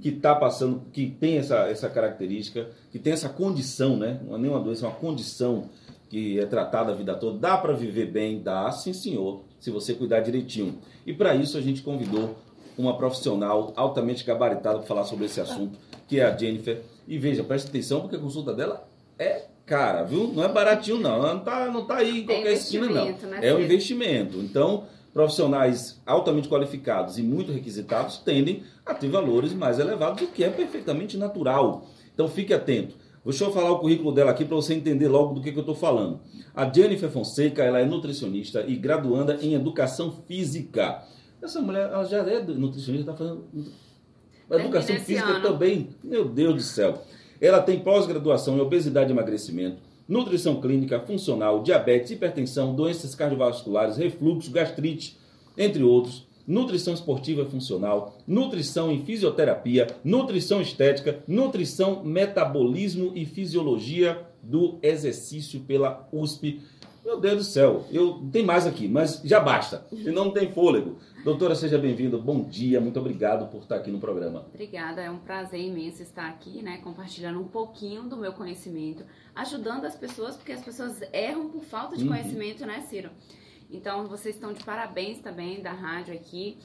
que está passando, que tem essa, essa característica, que tem essa condição, né? Não é nem uma doença, é uma condição que é tratada a vida toda. Dá para viver bem? Dá, sim senhor, se você cuidar direitinho. E para isso a gente convidou uma profissional altamente gabaritada para falar sobre esse assunto, que é a Jennifer. E veja, preste atenção, porque a consulta dela é cara, viu? Não é baratinho, não. Ela não tá, não tá aí em qualquer esquina, não. Né, é um investimento. Então, profissionais altamente qualificados e muito requisitados tendem a ter valores mais elevados, o que é perfeitamente natural. Então, fique atento. Deixa eu falar o currículo dela aqui para você entender logo do que, que eu estou falando. A Jennifer Fonseca, ela é nutricionista e graduanda em educação física. Essa mulher, ela já é nutricionista, está fazendo educação física ano. também. Meu Deus do céu. Ela tem pós-graduação em obesidade e emagrecimento, nutrição clínica, funcional, diabetes, hipertensão, doenças cardiovasculares, refluxo, gastrite, entre outros. Nutrição esportiva funcional, nutrição em fisioterapia, nutrição estética, nutrição, metabolismo e fisiologia do exercício pela USP. Meu Deus do céu, eu tem mais aqui, mas já basta, senão não tem fôlego. Doutora, seja bem-vinda. Bom dia, muito obrigado por estar aqui no programa. Obrigada, é um prazer imenso estar aqui, né, compartilhando um pouquinho do meu conhecimento, ajudando as pessoas, porque as pessoas erram por falta de uhum. conhecimento, né, Ciro? Então, vocês estão de parabéns também da rádio aqui.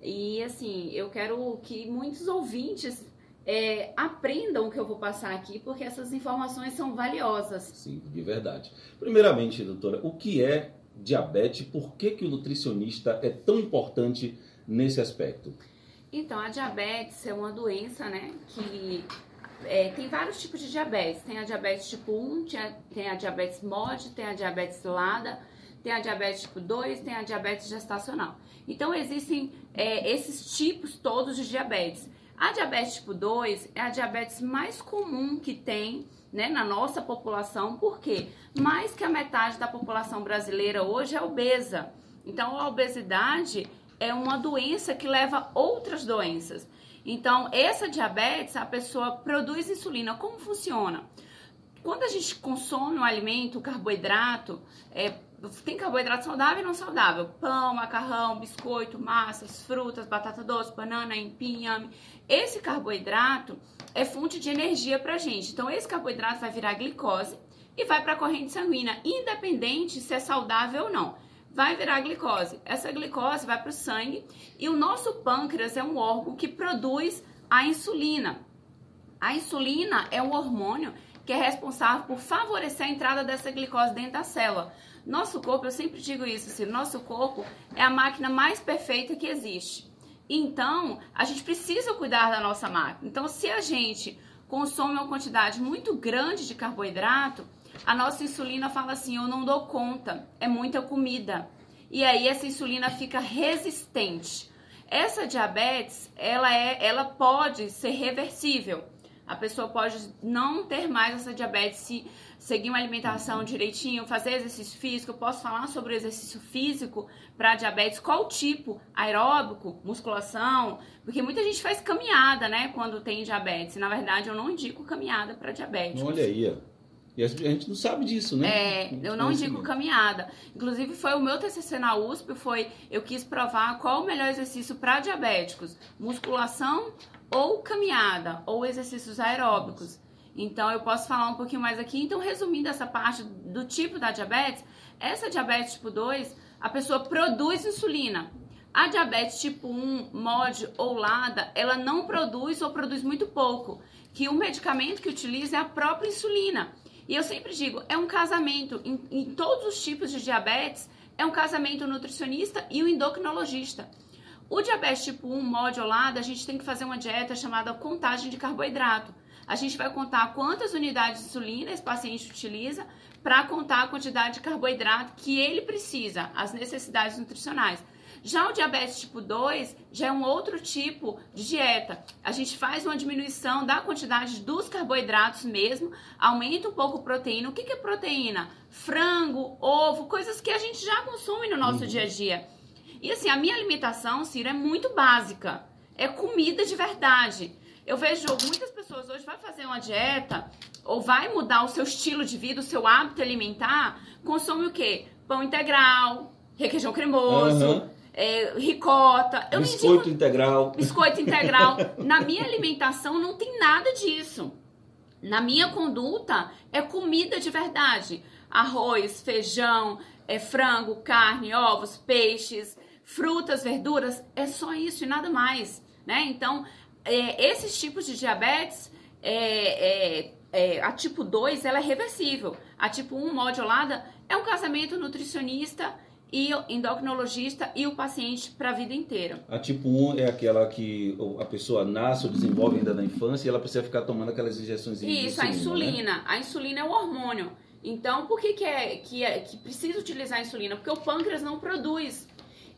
E assim, eu quero que muitos ouvintes é, aprendam o que eu vou passar aqui, porque essas informações são valiosas. Sim, de verdade. Primeiramente, doutora, o que é diabetes, por que, que o nutricionista é tão importante nesse aspecto? Então, a diabetes é uma doença, né, que é, tem vários tipos de diabetes. Tem a diabetes tipo 1, tem a diabetes MOD, tem a diabetes LADA, tem a diabetes tipo 2, tem a diabetes gestacional. Então, existem é, esses tipos todos de diabetes. A diabetes tipo 2 é a diabetes mais comum que tem né, na nossa população, porque mais que a metade da população brasileira hoje é obesa. Então, a obesidade é uma doença que leva outras doenças. Então, essa diabetes, a pessoa produz insulina. Como funciona? Quando a gente consome um alimento, carboidrato, é, tem carboidrato saudável e não saudável. Pão, macarrão, biscoito, massas, frutas, batata doce, banana, empim, inhame. Esse carboidrato é fonte de energia pra gente. Então, esse carboidrato vai virar glicose e vai para a corrente sanguínea, independente se é saudável ou não. Vai virar glicose. Essa glicose vai para o sangue e o nosso pâncreas é um órgão que produz a insulina. A insulina é um hormônio que é responsável por favorecer a entrada dessa glicose dentro da célula. Nosso corpo, eu sempre digo isso, assim, nosso corpo é a máquina mais perfeita que existe. Então, a gente precisa cuidar da nossa máquina. Então, se a gente consome uma quantidade muito grande de carboidrato, a nossa insulina fala assim: eu não dou conta, é muita comida. E aí essa insulina fica resistente. Essa diabetes, ela é, ela pode ser reversível. A pessoa pode não ter mais essa diabetes se seguir uma alimentação direitinho, fazer exercício físico. Eu posso falar sobre o exercício físico para diabetes, qual tipo? Aeróbico, musculação? Porque muita gente faz caminhada, né, quando tem diabetes. Na verdade, eu não indico caminhada para diabetes. Olha aí, e a gente não sabe disso, né? É, eu não indico caminhada. Inclusive, foi o meu TCC na USP, foi eu quis provar qual o melhor exercício para diabéticos: musculação ou caminhada, ou exercícios aeróbicos. Então, eu posso falar um pouquinho mais aqui. Então, resumindo essa parte do tipo da diabetes, essa diabetes tipo 2, a pessoa produz insulina. A diabetes tipo 1, MOD ou LADA, ela não produz ou produz muito pouco, que o medicamento que utiliza é a própria insulina. E eu sempre digo, é um casamento em, em todos os tipos de diabetes, é um casamento nutricionista e o endocrinologista. O diabetes tipo 1 modulado, a gente tem que fazer uma dieta chamada contagem de carboidrato. A gente vai contar quantas unidades de insulina esse paciente utiliza para contar a quantidade de carboidrato que ele precisa, as necessidades nutricionais. Já o diabetes tipo 2 já é um outro tipo de dieta. A gente faz uma diminuição da quantidade dos carboidratos mesmo, aumenta um pouco a proteína. O que é proteína? Frango, ovo, coisas que a gente já consome no nosso uhum. dia a dia. E assim, a minha alimentação, Ciro, é muito básica. É comida de verdade. Eu vejo muitas pessoas hoje vai fazer uma dieta ou vai mudar o seu estilo de vida, o seu hábito alimentar, consome o quê? Pão integral, requeijão cremoso, uhum é, ricota. Eu biscoito integral. Biscoito integral. Na minha alimentação não tem nada disso. Na minha conduta é comida de verdade. Arroz, feijão, é frango, carne, ovos, peixes, frutas, verduras, é só isso e nada mais, né? Então, é, esses tipos de diabetes, é, é, é a tipo 2, ela é reversível. A tipo 1 modulada é um casamento nutricionista e endocrinologista e o paciente para a vida inteira. A tipo 1 é aquela que a pessoa nasce ou desenvolve ainda na infância e ela precisa ficar tomando aquelas injeções Isso, insulina, a insulina. Né? A insulina é o hormônio. Então, por que, que, é, que, é, que precisa utilizar a insulina? Porque o pâncreas não produz.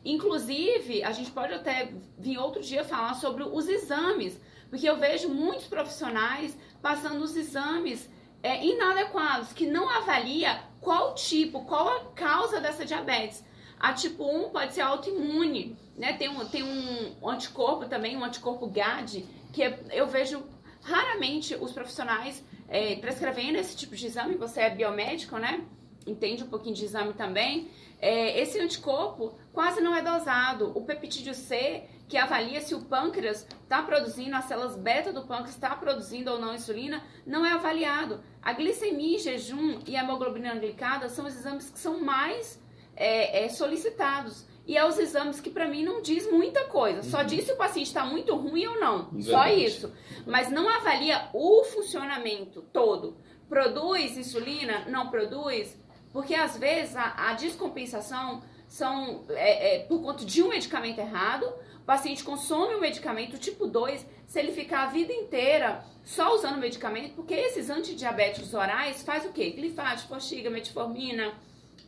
Inclusive, a gente pode até vir outro dia falar sobre os exames, porque eu vejo muitos profissionais passando os exames é, inadequados, que não avalia qual tipo, qual a causa dessa diabetes. A tipo 1 pode ser autoimune, né? Tem um, tem um anticorpo também, um anticorpo GAD, que é, eu vejo raramente os profissionais é, prescrevendo esse tipo de exame. Você é biomédico, né? Entende um pouquinho de exame também. É, esse anticorpo quase não é dosado. O peptídeo C, que avalia se o pâncreas está produzindo, as células beta do pâncreas está produzindo ou não insulina, não é avaliado. A glicemia em jejum e a hemoglobina glicada são os exames que são mais é, é, solicitados. E é os exames que para mim não diz muita coisa. Só uhum. diz se o paciente está muito ruim ou não. Verdade. Só isso. Mas não avalia o funcionamento todo. Produz insulina? Não produz? Porque às vezes a, a descompensação são é, é, por conta de um medicamento errado. O paciente consome o medicamento tipo 2, se ele ficar a vida inteira só usando medicamento, porque esses antidiabéticos orais faz o quê? Glifate, forxiga, metformina,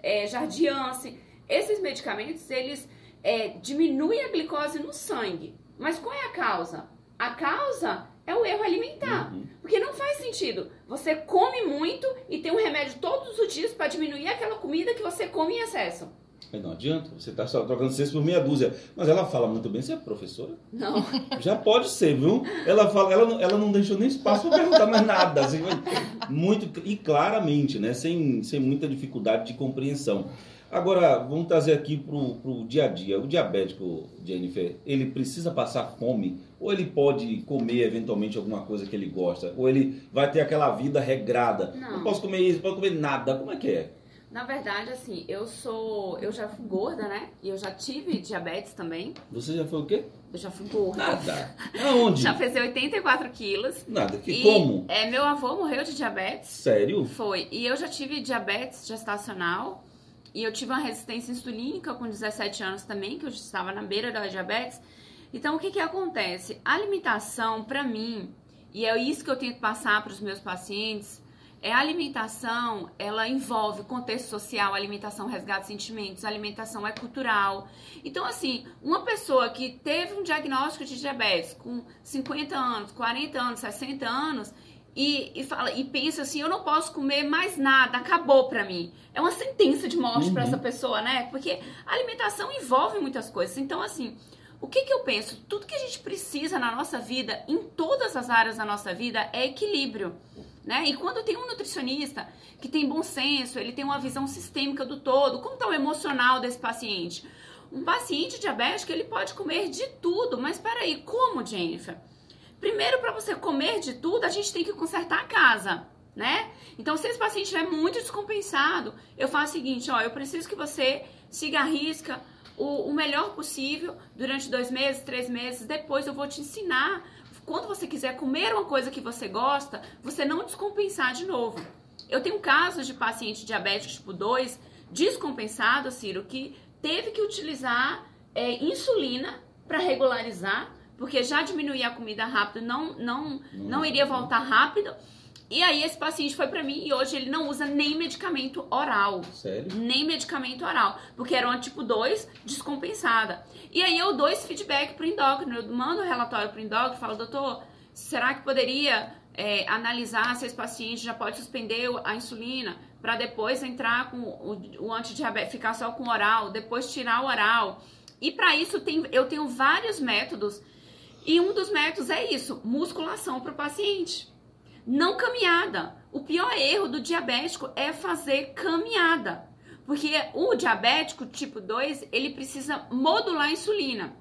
é, jardiance. Esses medicamentos, eles é, diminuem a glicose no sangue. Mas qual é a causa? A causa é o erro alimentar. Uhum. Porque não faz sentido. Você come muito e tem um remédio todos os dias para diminuir aquela comida que você come em excesso. Mas não adianta, você está só trocando seis por meia dúzia. Mas ela fala muito bem, você é professora? Não. Já pode ser, viu? Ela, fala, ela, ela não deixou nem espaço para perguntar mais nada. Assim, muito, e claramente, né? Sem, sem muita dificuldade de compreensão. Agora, vamos trazer aqui para o dia a dia. O diabético, Jennifer, ele precisa passar fome? Ou ele pode comer eventualmente alguma coisa que ele gosta? Ou ele vai ter aquela vida regrada? Não, não posso comer isso, não posso comer nada. Como é que é? Na verdade, assim, eu sou. Eu já fui gorda, né? E eu já tive diabetes também. Você já foi o quê? Eu já fui gorda. Nada. Aonde? Já pesei 84 quilos. Nada. Que, e, como? É, meu avô morreu de diabetes. Sério? Foi. E eu já tive diabetes gestacional. E eu tive uma resistência insulínica com 17 anos também, que eu estava na beira da diabetes. Então, o que que acontece? A alimentação, para mim, e é isso que eu tento passar para os meus pacientes, é a alimentação, ela envolve contexto social, alimentação resgata sentimentos, alimentação é cultural. Então, assim, uma pessoa que teve um diagnóstico de diabetes com 50 anos, 40 anos, 60 anos, e, e, fala, e pensa assim, eu não posso comer mais nada, acabou pra mim. É uma sentença de morte uhum. para essa pessoa, né? Porque a alimentação envolve muitas coisas. Então, assim, o que, que eu penso? Tudo que a gente precisa na nossa vida, em todas as áreas da nossa vida, é equilíbrio. Né? E quando tem um nutricionista que tem bom senso, ele tem uma visão sistêmica do todo, como está o emocional desse paciente? Um paciente diabético, ele pode comer de tudo, mas peraí, como, Jennifer? Primeiro, para você comer de tudo, a gente tem que consertar a casa, né? Então, se esse paciente estiver muito descompensado, eu faço o seguinte, ó, eu preciso que você siga a risca o, o melhor possível durante dois meses, três meses, depois eu vou te ensinar quando você quiser comer uma coisa que você gosta, você não descompensar de novo. Eu tenho casos de paciente diabético tipo 2 descompensado, Ciro, que teve que utilizar é, insulina para regularizar, porque já diminuía a comida rápido, não, não, não iria voltar rápido. E aí esse paciente foi para mim e hoje ele não usa nem medicamento oral. Sério? Nem medicamento oral, porque era uma tipo 2 descompensada. E aí eu dou esse feedback pro endócrino, eu mando o relatório pro endócrino, falo, doutor, será que poderia é, analisar se esse paciente já pode suspender a insulina para depois entrar com o, o antidiabetes, ficar só com oral, depois tirar o oral. E para isso tem, eu tenho vários métodos e um dos métodos é isso, musculação para o paciente não caminhada. O pior erro do diabético é fazer caminhada. Porque o diabético tipo 2, ele precisa modular a insulina.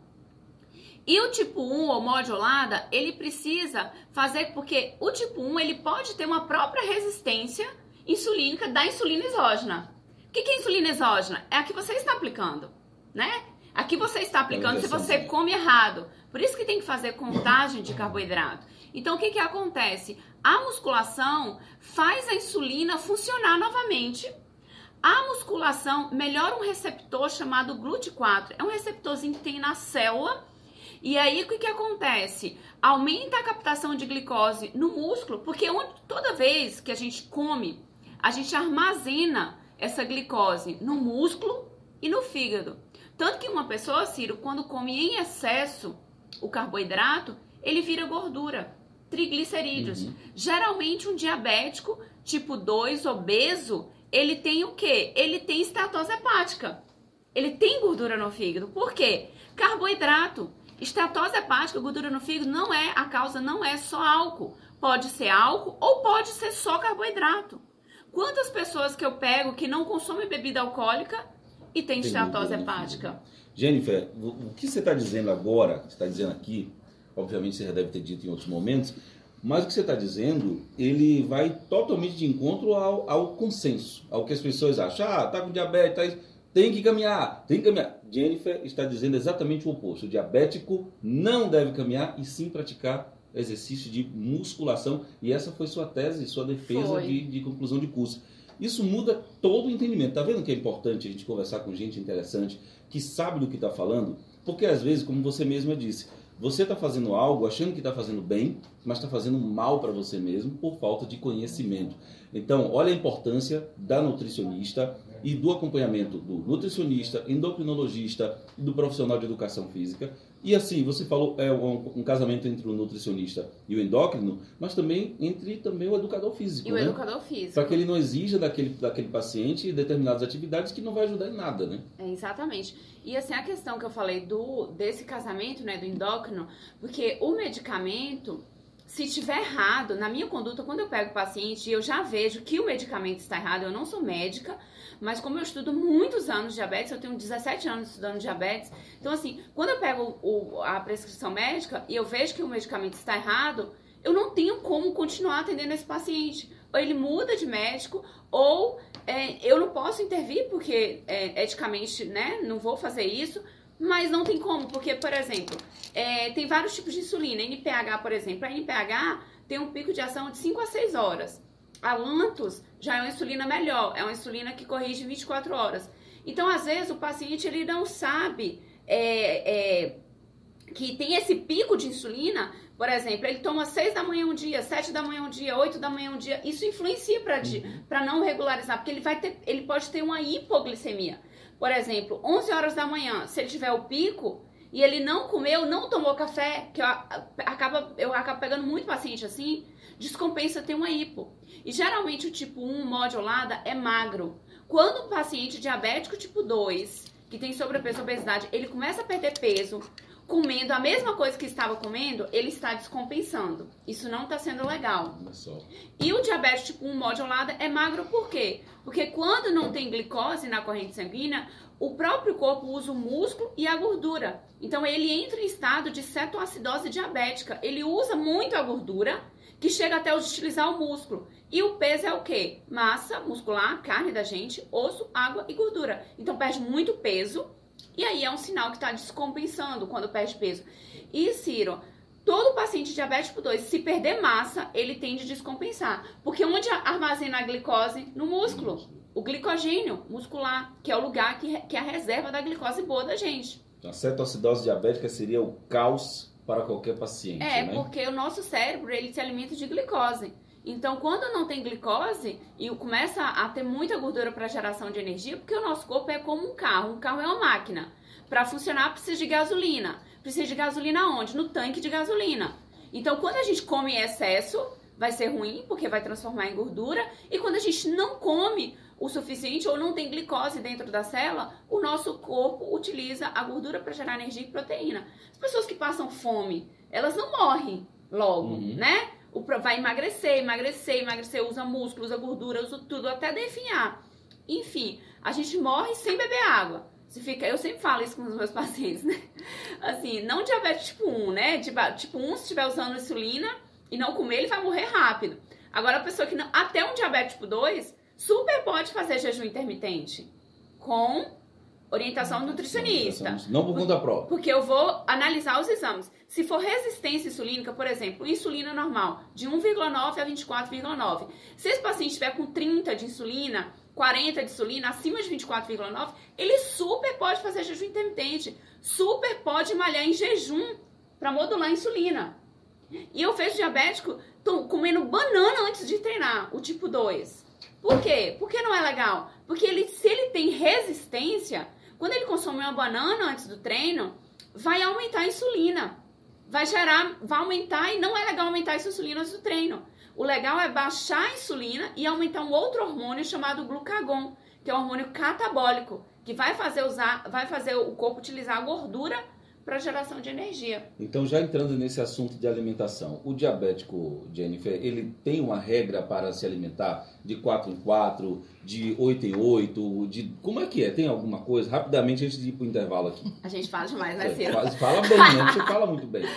E o tipo 1 ou modulada, ele precisa fazer porque o tipo 1 ele pode ter uma própria resistência insulínica da insulina exógena. O que é insulina exógena? É a que você está aplicando, né? A que você está aplicando se você come errado. Por isso que tem que fazer contagem de carboidrato. Então, o que, que acontece? A musculação faz a insulina funcionar novamente. A musculação melhora um receptor chamado GLUT4. É um receptorzinho que tem na célula. E aí, o que, que acontece? Aumenta a captação de glicose no músculo, porque onde, toda vez que a gente come, a gente armazena essa glicose no músculo e no fígado. Tanto que uma pessoa, Ciro, quando come em excesso o carboidrato, ele vira gordura, triglicerídeos. Uhum. Geralmente um diabético tipo 2, obeso, ele tem o quê? Ele tem estatose hepática. Ele tem gordura no fígado. Por quê? Carboidrato. Estatose hepática, gordura no fígado, não é a causa, não é só álcool. Pode ser álcool ou pode ser só carboidrato. Quantas pessoas que eu pego que não consomem bebida alcoólica e tem, tem estatose hepática? Jennifer, o que você está dizendo agora, você está dizendo aqui, obviamente você já deve ter dito em outros momentos, mas o que você está dizendo, ele vai totalmente de encontro ao, ao, consenso, ao que as pessoas acham. Ah, tá com diabetes, tá, tem que caminhar, tem que caminhar. Jennifer está dizendo exatamente o oposto. O diabético não deve caminhar e sim praticar exercício de musculação. E essa foi sua tese, sua defesa de, de, conclusão de curso. Isso muda todo o entendimento. Tá vendo que é importante a gente conversar com gente interessante, que sabe do que está falando? Porque às vezes, como você mesma disse, você está fazendo algo achando que está fazendo bem, mas está fazendo mal para você mesmo por falta de conhecimento. Então, olha a importância da nutricionista e do acompanhamento do nutricionista, endocrinologista e do profissional de educação física e assim, você falou é um, um, casamento entre o nutricionista e o endócrino, mas também entre também o educador físico. E né? o educador físico. Para que ele não exija daquele, daquele paciente determinadas atividades que não vai ajudar em nada, né? É, exatamente. E assim, a questão que eu falei do desse casamento, né, do endócrino, porque o medicamento, se tiver errado, na minha conduta, quando eu pego o paciente e eu já vejo que o medicamento está errado, eu não sou médica, mas como eu estudo muitos anos diabetes, eu tenho 17 anos estudando diabetes, então assim, quando eu pego o, a prescrição médica e eu vejo que o medicamento está errado, eu não tenho como continuar atendendo esse paciente. Ou ele muda de médico, ou é, eu não posso intervir porque é, eticamente, né, não vou fazer isso, mas não tem como, porque, por exemplo, é, tem vários tipos de insulina. NPH, por exemplo, a NPH tem um pico de ação de 5 a 6 horas. A Lantus já é uma insulina melhor, é uma insulina que corrige 24 horas. Então, às vezes, o paciente ele não sabe é, é, que tem esse pico de insulina. Por exemplo, ele toma 6 da manhã um dia, 7 da manhã um dia, 8 da manhã um dia. Isso influencia para uhum. não regularizar, porque ele, vai ter, ele pode ter uma hipoglicemia. Por exemplo, 11 horas da manhã, se ele tiver o pico, e ele não comeu, não tomou café, que eu, acaba, eu acabo pegando muito paciente assim, descompensa ter uma hipo. E geralmente o tipo 1 modulada é magro. Quando o paciente diabético tipo 2, que tem sobrepeso obesidade, ele começa a perder peso, comendo a mesma coisa que estava comendo, ele está descompensando. Isso não está sendo legal. E o diabetes tipo 1 modulada é magro por quê? Porque quando não tem glicose na corrente sanguínea, o próprio corpo usa o músculo e a gordura. Então ele entra em estado de cetoacidose diabética. Ele usa muito a gordura, que chega até utilizar o músculo. E o peso é o quê? Massa muscular, carne da gente, osso, água e gordura. Então perde muito peso e aí é um sinal que está descompensando quando perde peso. E Ciro, todo paciente diabético 2, se perder massa, ele tende a descompensar. Porque onde armazena a glicose? No músculo. O glicogênio muscular, que é o lugar que, que é a reserva da glicose boa da gente. A cetoacidose diabética seria o caos para qualquer paciente, É, né? porque o nosso cérebro, ele se alimenta de glicose. Então, quando não tem glicose e começa a ter muita gordura para geração de energia, porque o nosso corpo é como um carro. Um carro é uma máquina. Para funcionar, precisa de gasolina. Precisa de gasolina onde? No tanque de gasolina. Então, quando a gente come em excesso, vai ser ruim, porque vai transformar em gordura. E quando a gente não come o suficiente ou não tem glicose dentro da célula, o nosso corpo utiliza a gordura para gerar energia e proteína. As pessoas que passam fome, elas não morrem logo, uhum. né? Vai emagrecer, emagrecer, emagrecer, usa músculo, usa gordura, usa tudo até definhar. enfim, a gente morre sem beber água. Se fica, eu sempre falo isso com os meus pacientes, né? Assim, não diabetes tipo 1, né? Tipo, tipo 1, se estiver usando insulina e não comer, ele vai morrer rápido. Agora, a pessoa que não. Até um diabetes tipo 2, super pode fazer jejum intermitente com orientação nutricionista. Não por conta própria. Porque eu vou analisar os exames. Se for resistência insulínica, por exemplo, insulina normal, de 1,9 a 24,9. Se esse paciente estiver com 30 de insulina, 40 de insulina, acima de 24,9, ele super pode fazer jejum intermitente. Super pode malhar em jejum para modular a insulina. E eu vejo diabético comendo banana antes de treinar, o tipo 2. Por quê? Porque não é legal? Porque ele, se ele tem resistência, quando ele consome uma banana antes do treino, vai aumentar a insulina. Vai gerar, vai aumentar e não é legal aumentar a insulina antes do treino. O legal é baixar a insulina e aumentar um outro hormônio chamado glucagon, que é um hormônio catabólico, que vai fazer usar, vai fazer o corpo utilizar a gordura para geração de energia. Então, já entrando nesse assunto de alimentação, o diabético, Jennifer, ele tem uma regra para se alimentar de 4 em 4, de 8 em 8, de... Como é que é? Tem alguma coisa? Rapidamente, antes de ir para o intervalo aqui. A gente fala demais, né, Ciro? Fala, fala bem, né? Você fala muito bem.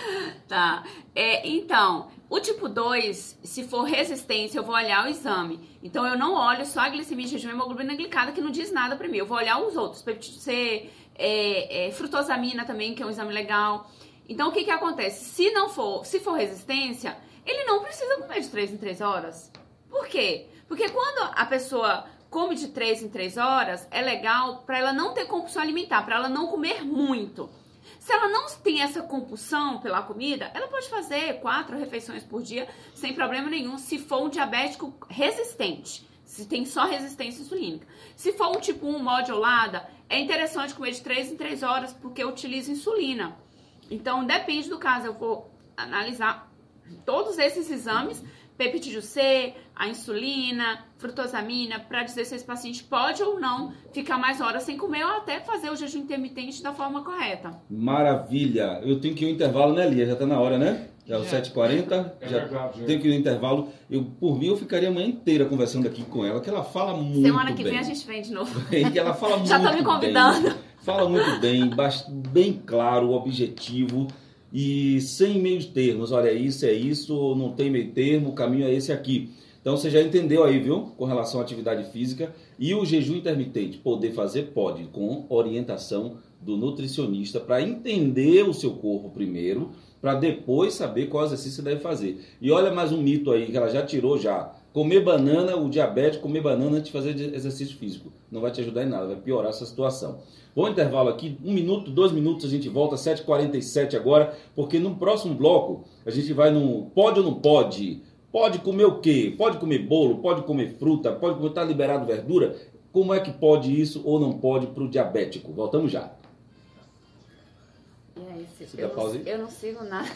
Tá. É, então, o tipo 2, se for resistência, eu vou olhar o exame. Então, eu não olho só a glicemia, jejum e hemoglobina glicada, que não diz nada para mim. Eu vou olhar os outros, peptídeo C é, é, frutosamina também, que é um exame legal. Então, o que que acontece? Se não for, se for resistência, ele não precisa comer de 3 em 3 horas. Por quê? Porque quando a pessoa come de 3 em 3 horas, é legal para ela não ter compulsão alimentar, para ela não comer muito. Se ela não tem essa compulsão pela comida, ela pode fazer quatro refeições por dia sem problema nenhum, se for um diabético resistente, se tem só resistência insulínica. Se for um tipo 1 modulada, é interessante comer de 3 em 3 horas porque utiliza insulina. Então, depende do caso. Eu vou analisar todos esses exames, peptídeo C, a insulina, frutosamina, para dizer se esse paciente pode ou não ficar mais horas sem comer ou até fazer o jejum intermitente da forma correta. Maravilha! Eu tenho que ir no intervalo, né, Lia? Já está na hora, né? Já é o 7h40, é já verdade, tenho que ir no intervalo. Eu, por mim, eu ficaria a manhã inteira conversando aqui com ela, que ela fala muito bem. Semana que bem. vem a gente vem de novo. que ela fala muito Já tô me convidando. Bem, fala muito bem, bem claro, objetivo e sem meios termos. Olha, isso é isso, não tem meio termo, o caminho é esse aqui. Então você já entendeu aí, viu? Com relação à atividade física e o jejum intermitente. Poder fazer? Pode, com orientação do nutricionista para entender o seu corpo primeiro para depois saber qual exercício você deve fazer. E olha mais um mito aí que ela já tirou já. Comer banana, o diabético comer banana antes de fazer exercício físico. Não vai te ajudar em nada, vai piorar essa situação. Bom intervalo aqui, um minuto, dois minutos, a gente volta, 7h47 agora, porque no próximo bloco a gente vai no pode ou não pode? Pode comer o quê? Pode comer bolo, pode comer fruta, pode comer, tá liberado verdura? Como é que pode isso ou não pode para o diabético? Voltamos já. Eu, não, eu não sigo nada.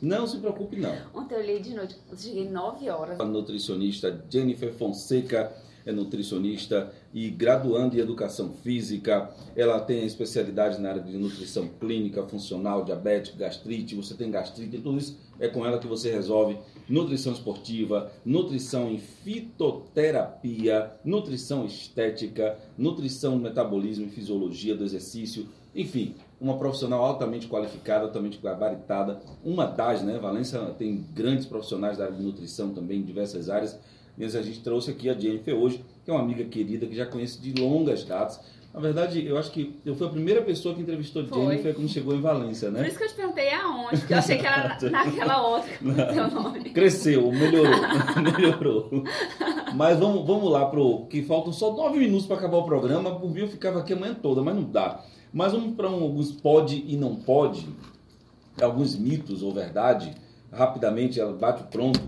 Não se preocupe, não. Ontem eu li de noite, cheguei 9 horas. A nutricionista Jennifer Fonseca é nutricionista e graduando em educação física. Ela tem especialidade na área de nutrição clínica, funcional, diabetes, gastrite. Você tem gastrite, tudo isso é com ela que você resolve. Nutrição esportiva, nutrição em fitoterapia, nutrição estética, nutrição metabolismo e fisiologia do exercício. Enfim, uma profissional altamente qualificada, altamente gabaritada, uma das, né? Valência tem grandes profissionais da área de nutrição também, em diversas áreas. E a gente trouxe aqui a Jennifer hoje, que é uma amiga querida, que já conhece de longas datas. Na verdade, eu acho que eu fui a primeira pessoa que entrevistou Foi. Jennifer quando chegou em Valência, né? Por isso que eu te perguntei aonde, porque eu achei que era naquela outra teu nome. Cresceu, melhorou, melhorou. Mas vamos, vamos lá pro que faltam só nove minutos para acabar o programa. Por mim eu ficava aqui a manhã toda, mas não dá. Mas vamos para um, alguns pode e não pode, alguns mitos ou verdade. Rapidamente, ela bate pronto.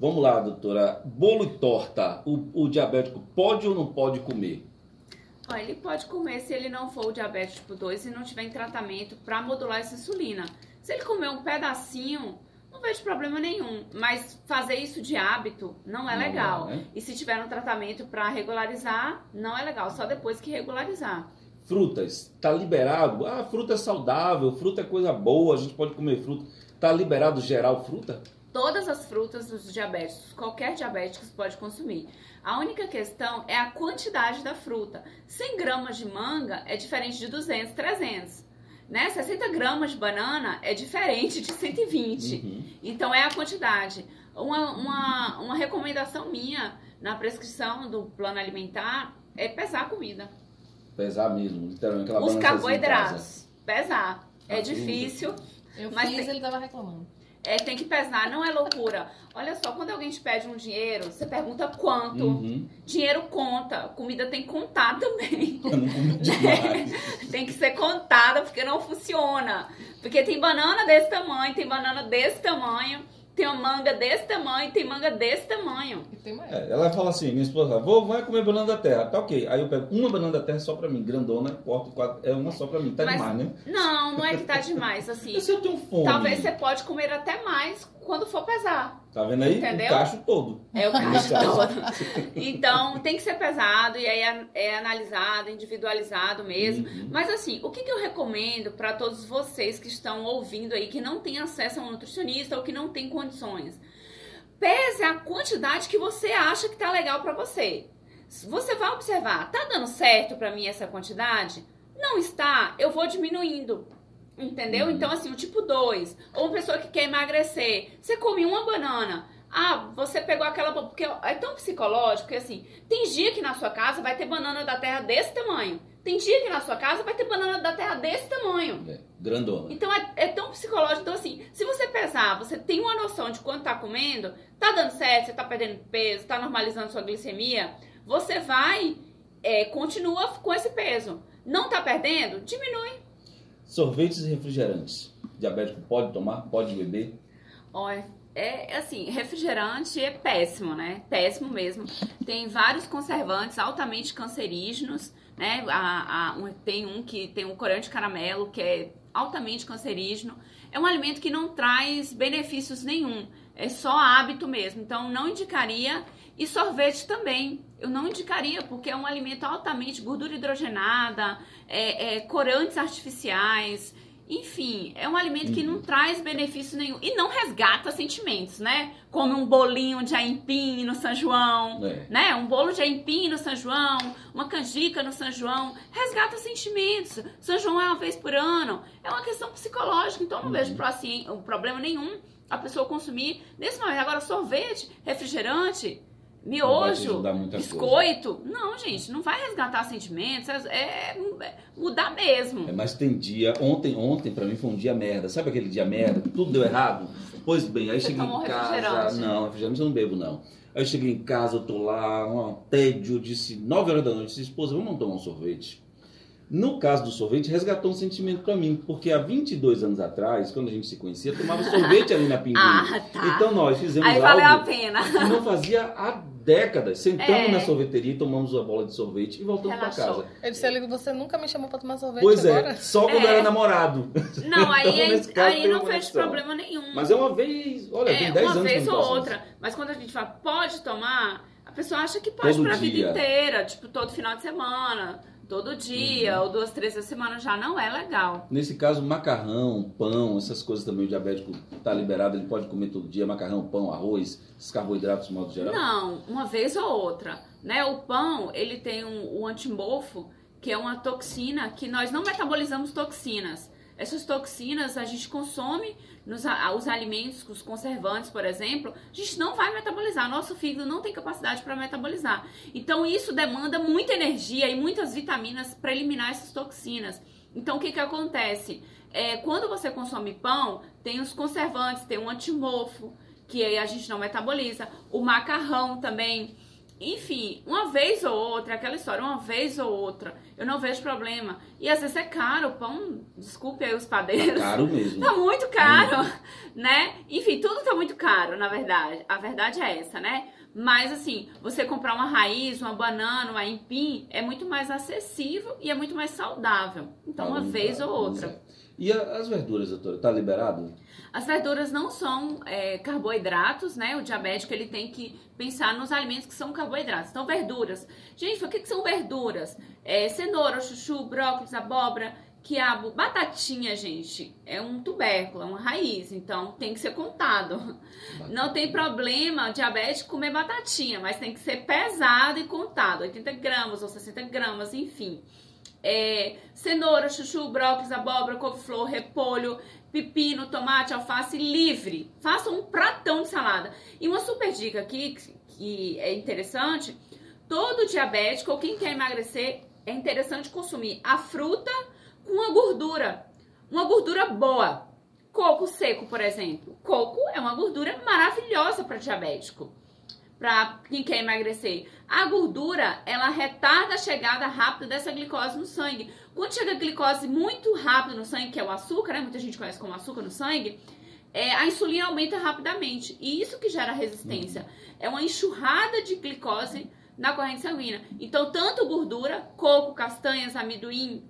Vamos lá, doutora. Bolo e torta, o, o diabético pode ou não pode comer? Olha, ele pode comer se ele não for o diabetes tipo 2 e não tiver em tratamento para modular essa insulina. Se ele comer um pedacinho, não vejo problema nenhum. Mas fazer isso de hábito não é não legal. É, né? E se tiver um tratamento para regularizar, não é legal. Só depois que regularizar frutas, está liberado. Ah, fruta é saudável, fruta é coisa boa, a gente pode comer fruta. Está liberado geral fruta? Todas as frutas dos diabéticos, qualquer diabético pode consumir. A única questão é a quantidade da fruta. 100 gramas de manga é diferente de 200, 300. Né? 60 gramas de banana é diferente de 120. Uhum. Então é a quantidade. Uma, uma, uma recomendação minha na prescrição do plano alimentar é pesar a comida. Pesar mesmo, literalmente. Os carboidratos. Pesar. É difícil. Eu mas fiz, tem... ele tava reclamando. É, tem que pesar, não é loucura. Olha só, quando alguém te pede um dinheiro, você pergunta quanto. Uhum. Dinheiro conta, comida tem que contar também. Eu não é, tem que ser contada, porque não funciona. Porque tem banana desse tamanho, tem banana desse tamanho. Tem uma manga desse tamanho, tem manga desse tamanho. É, ela fala assim, minha esposa, vou, vai comer banana da terra. Tá ok. Aí eu pego uma banana da terra só pra mim, grandona, corto quatro, é uma só pra mim. Tá Mas, demais, né? Não, não é que tá demais, assim. se eu tenho fome. Talvez você pode comer até mais quando for pesar. Tá vendo aí? Entendeu? O cacho todo. É o cacho todo. Então, tem que ser pesado e aí é, é analisado, individualizado mesmo. Uhum. Mas assim, o que, que eu recomendo para todos vocês que estão ouvindo aí, que não têm acesso a um nutricionista ou que não têm condições? Pese a quantidade que você acha que tá legal para você. Você vai observar, tá dando certo para mim essa quantidade? Não está, eu vou diminuindo. Entendeu? Então, assim, o tipo 2. Ou uma pessoa que quer emagrecer. Você come uma banana. Ah, você pegou aquela. Porque é tão psicológico que, assim, tem dia que na sua casa vai ter banana da terra desse tamanho. Tem dia que na sua casa vai ter banana da terra desse tamanho. É, grandona. Então é, é, tão psicológico. Então, assim, se você pesar, você tem uma noção de quanto tá comendo, tá dando certo, você tá perdendo peso, tá normalizando sua glicemia, você vai, é, continua com esse peso. Não tá perdendo? Diminui. Sorvetes e refrigerantes. Diabético pode tomar? Pode beber? Olha, é assim, refrigerante é péssimo, né? Péssimo mesmo. Tem vários conservantes altamente cancerígenos, né? A, a, um, tem um que tem um corante caramelo que é altamente cancerígeno. É um alimento que não traz benefícios nenhum. É só hábito mesmo. Então, não indicaria. E sorvete também. Eu não indicaria, porque é um alimento altamente gordura hidrogenada, é, é, corantes artificiais. Enfim, é um alimento que não uhum. traz benefício nenhum e não resgata sentimentos, né? Como um bolinho de aipim no São João, é. né? Um bolo de aipim no São João, uma canjica no São João, resgata sentimentos. São João é uma vez por ano. É uma questão psicológica, então não uhum. vejo assim, problema nenhum a pessoa consumir nesse momento. Agora, sorvete, refrigerante, miojo, biscoito. Coisa. Não, gente, não vai resgatar sentimentos, é, é, mudar mesmo. É, mas tem dia, ontem, ontem para mim foi um dia merda. Sabe aquele dia merda? Tudo deu errado? Pois bem, aí Você cheguei em casa. Não, refrigerante eu não bebo, não. Aí eu cheguei em casa, eu tô lá, um tédio, disse, 9 horas da noite, disse, esposa, vamos tomar um sorvete. No caso do sorvete, resgatou um sentimento para mim, porque há 22 anos atrás, quando a gente se conhecia, tomava sorvete ali na Pinguim. ah, tá. Então nós fizemos Aí valeu a pena. que não fazia há décadas. Sentamos é. na sorveteria, tomamos uma bola de sorvete e voltamos para casa. Eu disse, ali, você nunca me chamou para tomar sorvete Pois é, agora? é, só quando é. era namorado. Não, aí, então, aí, aí não fez problema nenhum. Mas é uma vez, olha, é, tem 10 anos Uma vez ou outra. Mas quando a gente fala, pode tomar, a pessoa acha que pode para a vida inteira, tipo, todo final de semana todo dia uhum. ou duas, três vezes semana já não é legal. Nesse caso, macarrão, pão, essas coisas também o diabético está liberado, ele pode comer todo dia macarrão, pão, arroz, esses carboidratos de modo geral? Não, uma vez ou outra. Né? O pão, ele tem um, um antimorfo, que é uma toxina que nós não metabolizamos toxinas. Essas toxinas a gente consome nos os alimentos, os conservantes, por exemplo, a gente não vai metabolizar. Nosso fígado não tem capacidade para metabolizar. Então isso demanda muita energia e muitas vitaminas para eliminar essas toxinas. Então o que que acontece? É, quando você consome pão, tem os conservantes, tem o antimofo, que a gente não metaboliza. O macarrão também enfim, uma vez ou outra, aquela história, uma vez ou outra, eu não vejo problema. E às vezes é caro, o pão, desculpe aí os padeiros. Tá caro mesmo. Tá muito caro, né? Enfim, tudo tá muito caro, na verdade. A verdade é essa, né? Mas assim, você comprar uma raiz, uma banana, uma empim, é muito mais acessível e é muito mais saudável. Então, uma vez ou outra. E as verduras, doutora, tá liberado? As verduras não são é, carboidratos, né? O diabético ele tem que pensar nos alimentos que são carboidratos. Então, verduras. Gente, o que, que são verduras? É, cenoura, chuchu, brócolis, abóbora, quiabo, batatinha, gente, é um tubérculo, é uma raiz, então tem que ser contado. Não tem problema diabético comer batatinha, mas tem que ser pesado e contado, 80 gramas ou 60 gramas, enfim. É, cenoura, chuchu, brócolis, abóbora, couve-flor, repolho, pepino, tomate, alface livre. Faça um pratão de salada. E uma super dica aqui que é interessante, todo diabético ou quem quer emagrecer é interessante consumir a fruta com a gordura. Uma gordura boa. Coco seco, por exemplo. Coco é uma gordura maravilhosa para diabético. Para quem quer emagrecer. A gordura, ela retarda a chegada rápida dessa glicose no sangue. Quando chega a glicose muito rápido no sangue, que é o açúcar, né? Muita gente conhece como açúcar no sangue. É, a insulina aumenta rapidamente. E isso que gera resistência. É uma enxurrada de glicose na corrente sanguínea. Então, tanto gordura, coco, castanhas, amendoim,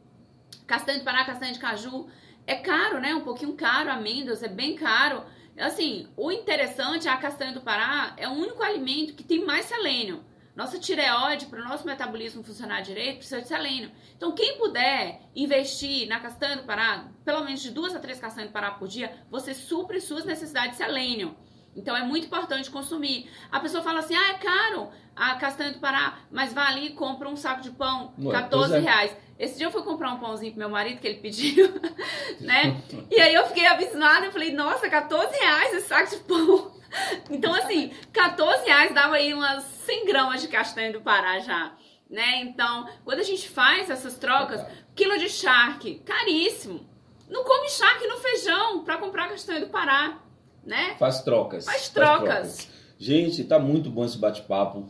Castanha de Pará, castanha de caju. É caro, né? Um pouquinho caro, amêndoas, é bem caro. Assim, o interessante é a castanha do Pará é o único alimento que tem mais selênio. Nossa tireoide, para o nosso metabolismo funcionar direito, precisa de selênio. Então, quem puder investir na castanha do Pará, pelo menos de duas a três castanhas do Pará por dia, você supre suas necessidades de selênio. Então, é muito importante consumir. A pessoa fala assim, ah, é caro a castanha do Pará, mas vai ali e compra um saco de pão, Ué, 14 é. reais. Esse dia eu fui comprar um pãozinho pro meu marido, que ele pediu, né? E aí eu fiquei abismada, eu falei, nossa, 14 reais esse saco de pão. Então, assim, 14 reais dava aí umas 100 gramas de castanha do Pará já, né? Então, quando a gente faz essas trocas, quilo de charque, caríssimo. Não come charque no feijão para comprar castanha do Pará, né? Faz trocas. Faz trocas. Faz trocas. Gente, tá muito bom esse bate-papo.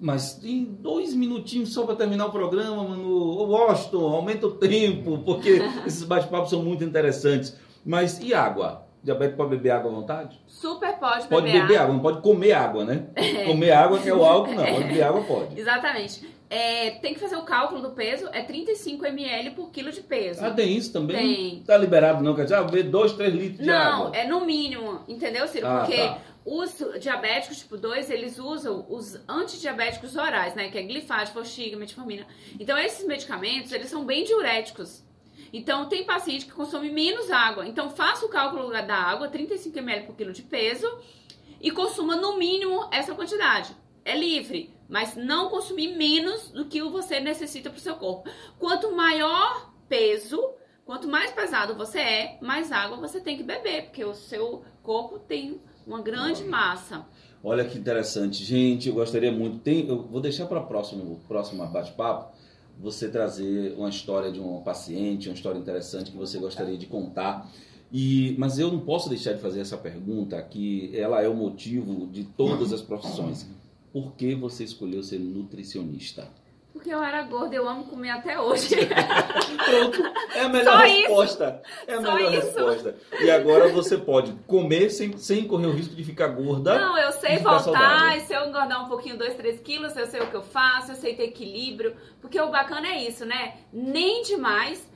Mas em dois minutinhos só para terminar o programa, mano. Washington, aumenta o tempo, porque esses bate-papos são muito interessantes. Mas e água? Diabetes pode beber água à vontade? Super pode beber Pode beber água, água não pode comer água, né? É. Comer água que é o álcool, não. Pode beber água, pode. Exatamente. É, tem que fazer o cálculo do peso, é 35 ml por quilo de peso. Ah, tem isso também? Tem. Tá liberado não, quer dizer, ah, beber 2, 3 litros de água. Não, é no mínimo, entendeu, Ciro? Ah, Porque tá. Os diabéticos tipo 2, eles usam os antidiabéticos orais, né? Que é glifade, forxiga, metformina. Então, esses medicamentos, eles são bem diuréticos. Então, tem paciente que consome menos água. Então, faça o cálculo da água, 35 ml por quilo de peso, e consuma no mínimo essa quantidade. É livre, mas não consumir menos do que você necessita para o seu corpo. Quanto maior peso, quanto mais pesado você é, mais água você tem que beber, porque o seu corpo tem uma grande massa. Olha que interessante. Gente, eu gostaria muito. Tem, eu vou deixar para o próximo, próximo bate-papo você trazer uma história de um paciente, uma história interessante que você gostaria de contar. E, mas eu não posso deixar de fazer essa pergunta, que ela é o motivo de todas as profissões. Por que você escolheu ser nutricionista? Porque eu era gorda, eu amo comer até hoje. Pronto, é a melhor Só resposta. Isso. É a melhor Só resposta. Isso. E agora você pode comer sem, sem correr o risco de ficar gorda. Não, eu sei voltar, e se eu engordar um pouquinho, 2, 3 quilos, eu sei o que eu faço, eu sei ter equilíbrio. Porque o bacana é isso, né? Nem demais,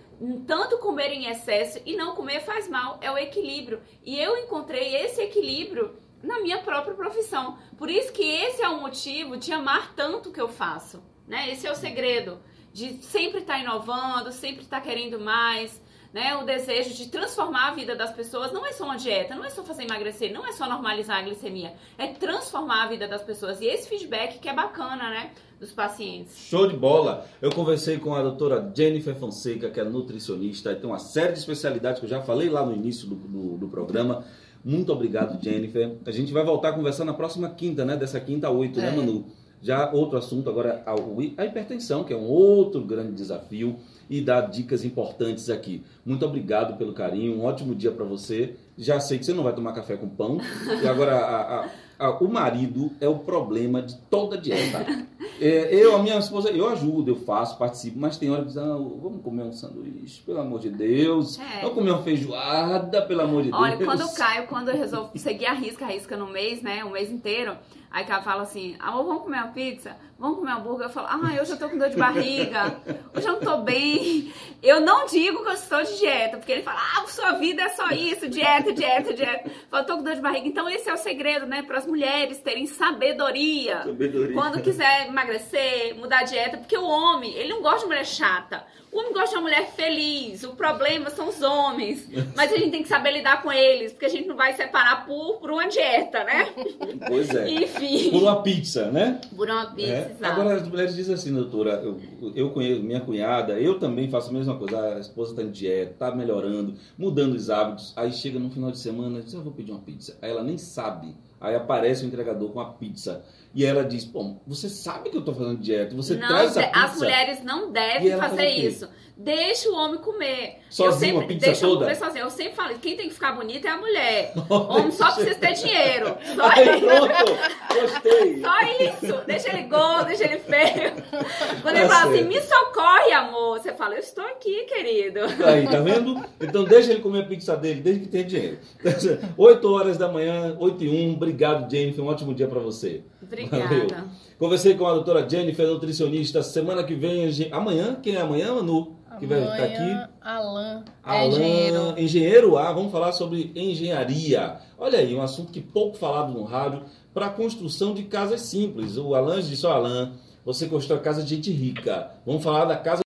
tanto comer em excesso e não comer faz mal, é o equilíbrio. E eu encontrei esse equilíbrio na minha própria profissão. Por isso que esse é o motivo de amar tanto o que eu faço. Né? Esse é o segredo de sempre estar tá inovando, sempre estar tá querendo mais. Né? O desejo de transformar a vida das pessoas não é só uma dieta, não é só fazer emagrecer, não é só normalizar a glicemia, é transformar a vida das pessoas. E esse feedback que é bacana, né? Dos pacientes. Show de bola! Eu conversei com a doutora Jennifer Fonseca, que é nutricionista, e tem uma série de especialidades que eu já falei lá no início do, do, do programa. Muito obrigado, Jennifer. A gente vai voltar a conversar na próxima quinta, né? Dessa quinta a oito, né, é. né, Manu? Já outro assunto agora, a hipertensão, que é um outro grande desafio e dar dicas importantes aqui. Muito obrigado pelo carinho, um ótimo dia para você. Já sei que você não vai tomar café com pão. E agora a, a, a, o marido é o problema de toda dieta. É, eu, a minha esposa, eu ajudo, eu faço, participo, mas tem hora que diz, ah, vamos comer um sanduíche, pelo amor de Deus. É. Vamos comer uma feijoada, pelo amor de Olha, Deus. Olha, quando eu caio, quando eu resolvo seguir a risca, a risca no mês, né, um mês inteiro, Aí ela fala assim, amor, vamos comer uma pizza? Vamos comer hambúrguer? Eu falo, ah, eu já tô com dor de barriga, hoje eu não tô bem. Eu não digo que eu estou de dieta, porque ele fala, ah, sua vida é só isso, dieta, dieta, dieta. Eu falo, tô com dor de barriga. Então esse é o segredo, né, para as mulheres terem sabedoria. sabedoria. Quando quiser emagrecer, mudar a dieta, porque o homem, ele não gosta de mulher chata. O homem gosta de uma mulher feliz. O problema são os homens. Mas a gente tem que saber lidar com eles, porque a gente não vai separar por, por uma dieta, né? Pois é. Enfim. Por uma pizza, né? Por uma pizza, é. Agora as mulheres dizem assim, doutora, eu, eu conheço minha cunhada, eu também faço a mesma coisa. A esposa está em dieta, está melhorando, mudando os hábitos. Aí chega no final de semana, diz, eu vou pedir uma pizza. Aí ela nem sabe. Aí aparece o entregador com a pizza. E ela diz, pô, você sabe que eu tô fazendo dieta, você não, traz essa pizza. As mulheres não devem fazer isso. Deixa o homem comer. Sozinho, uma pizza deixa toda? Comer sozinho. Eu sempre falo, quem tem que ficar bonita é a mulher. Homem só precisa ter dinheiro. Só Aí, pronto, gostei. Só isso. Deixa ele gordo, deixa ele feio. Quando ele fala assim, me socorre, amor. Você fala, eu estou aqui, querido. Aí, tá vendo? Então deixa ele comer a pizza dele, desde que tenha dinheiro. 8 horas da manhã, 8 e 1. Obrigado, Jennifer. Um ótimo dia para você. Obrigada. Valeu. Conversei com a doutora Jennifer, nutricionista. Semana que vem, amanhã, quem é amanhã, Manu? Que vai estar aqui. Alan, Alan, engenheiro. Engenheiro A, vamos falar sobre engenharia. Olha aí, um assunto que pouco falado no rádio para a construção de casas simples. O Alan disse: Ó, Alan, você construiu a casa de gente rica. Vamos falar da casa